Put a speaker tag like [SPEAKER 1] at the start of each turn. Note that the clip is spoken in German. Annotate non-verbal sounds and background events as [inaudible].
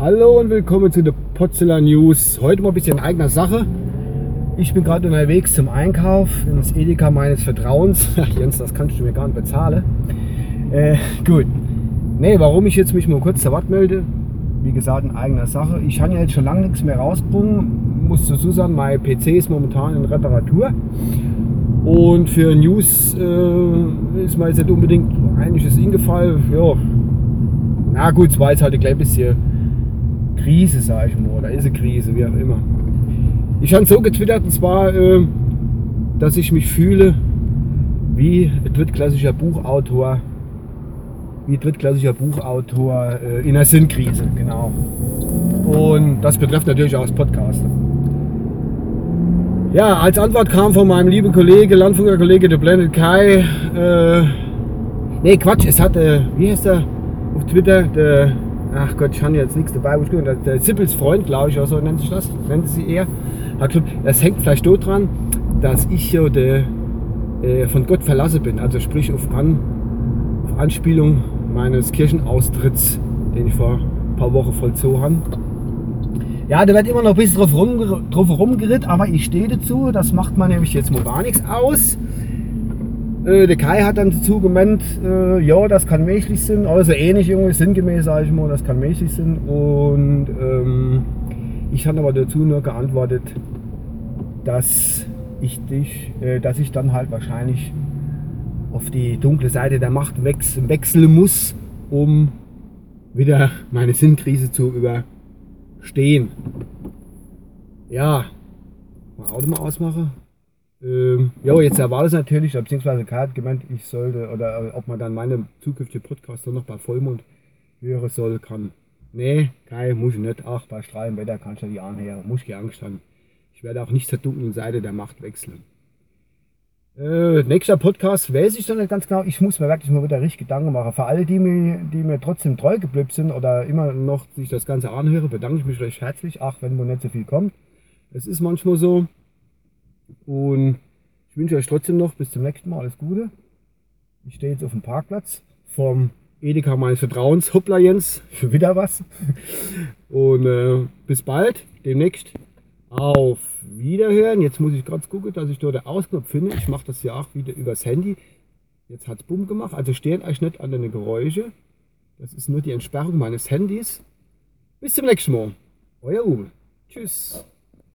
[SPEAKER 1] Hallo und willkommen zu der Potzela News. Heute mal ein bisschen in eigener Sache. Ich bin gerade unterwegs zum Einkauf ins Edeka meines Vertrauens. [laughs] Jens, das kannst du mir gar nicht bezahlen. Äh, gut. Nee, warum ich jetzt mich mal kurz zur Wort melde, wie gesagt, in eigener Sache. Ich habe ja jetzt schon lange nichts mehr rausgebracht. Muss dazu sagen, mein PC ist momentan in Reparatur. Und für News äh, ist mir jetzt nicht unbedingt eigentlich das Ingefallen. Ja, na gut, es war jetzt halt ein klein bisschen Krise, sag ich mal, oder ist eine Krise, wie auch immer. Ich habe so getwittert, und zwar, äh, dass ich mich fühle wie ein drittklassischer Buchautor, wie drittklassischer Buchautor äh, in einer Sinnkrise, genau. Und das betrifft natürlich auch das Podcast. Ja, als Antwort kam von meinem lieben Kollege, Landfunker Kollege, der Blended Kai, äh, nee, Quatsch, es hat, äh, wie heißt der auf Twitter, der, ach Gott, ich habe jetzt nichts dabei, wo ich gehört der Sippels Freund, glaube ich, oder so nennt sich das, nennt sie eher, hat gesagt, das hängt vielleicht dort dran, dass ich ja der, äh, von Gott verlassen bin, also sprich auf, An, auf Anspielung meines Kirchenaustritts, den ich vor ein paar Wochen vollzogen habe. Ja, da wird immer noch ein bisschen drauf, rum, drauf rumgeritt, aber ich stehe dazu. Das macht man nämlich jetzt mal gar nichts aus. Äh, der Kai hat dann dazu gemeint, äh, ja, das kann möglich sein. Also ähnlich irgendwie sinngemäß, sage ich mal, das kann möglich sein. Und ähm, ich habe aber dazu nur geantwortet, dass ich dich, äh, dass ich dann halt wahrscheinlich auf die dunkle Seite der Macht wechseln, wechseln muss, um wieder meine Sinnkrise zu über stehen. Ja, mal Auto mal ausmachen. Ähm, ja, jetzt erwartet es natürlich, beziehungsweise Kai hat gemeint, ich sollte, oder äh, ob man dann meine zukünftige Podcaster noch bei Vollmond hören soll, kann. Nee, Kai, muss ich nicht. Ach, bei strahlendem Wetter kannst du die anhören. Muss ich Angst haben. Ich werde auch nicht zur dunklen Seite der Macht wechseln. Äh, nächster Podcast weiß ich doch nicht ganz genau. Ich muss mir wirklich mal wieder richtig Gedanken machen. Für alle, die mir, die mir trotzdem treu geblieben sind oder immer noch sich das Ganze anhören, bedanke ich mich recht herzlich. Ach, wenn wohl nicht so viel kommt. Es ist manchmal so. Und ich wünsche euch trotzdem noch bis zum nächsten Mal alles Gute. Ich stehe jetzt auf dem Parkplatz vom Edeka meines Vertrauens. Hoppla Jens, für [laughs] wieder was. Und äh, bis bald, demnächst. Auf Wiederhören. Jetzt muss ich ganz gucken, dass ich dort den Ausknopf finde. Ich mache das ja auch wieder übers Handy. Jetzt hat es Bumm gemacht. Also stehen euch nicht an den Geräusche. Das ist nur die Entsperrung meines Handys. Bis zum nächsten Mal. Euer Uwe. Tschüss.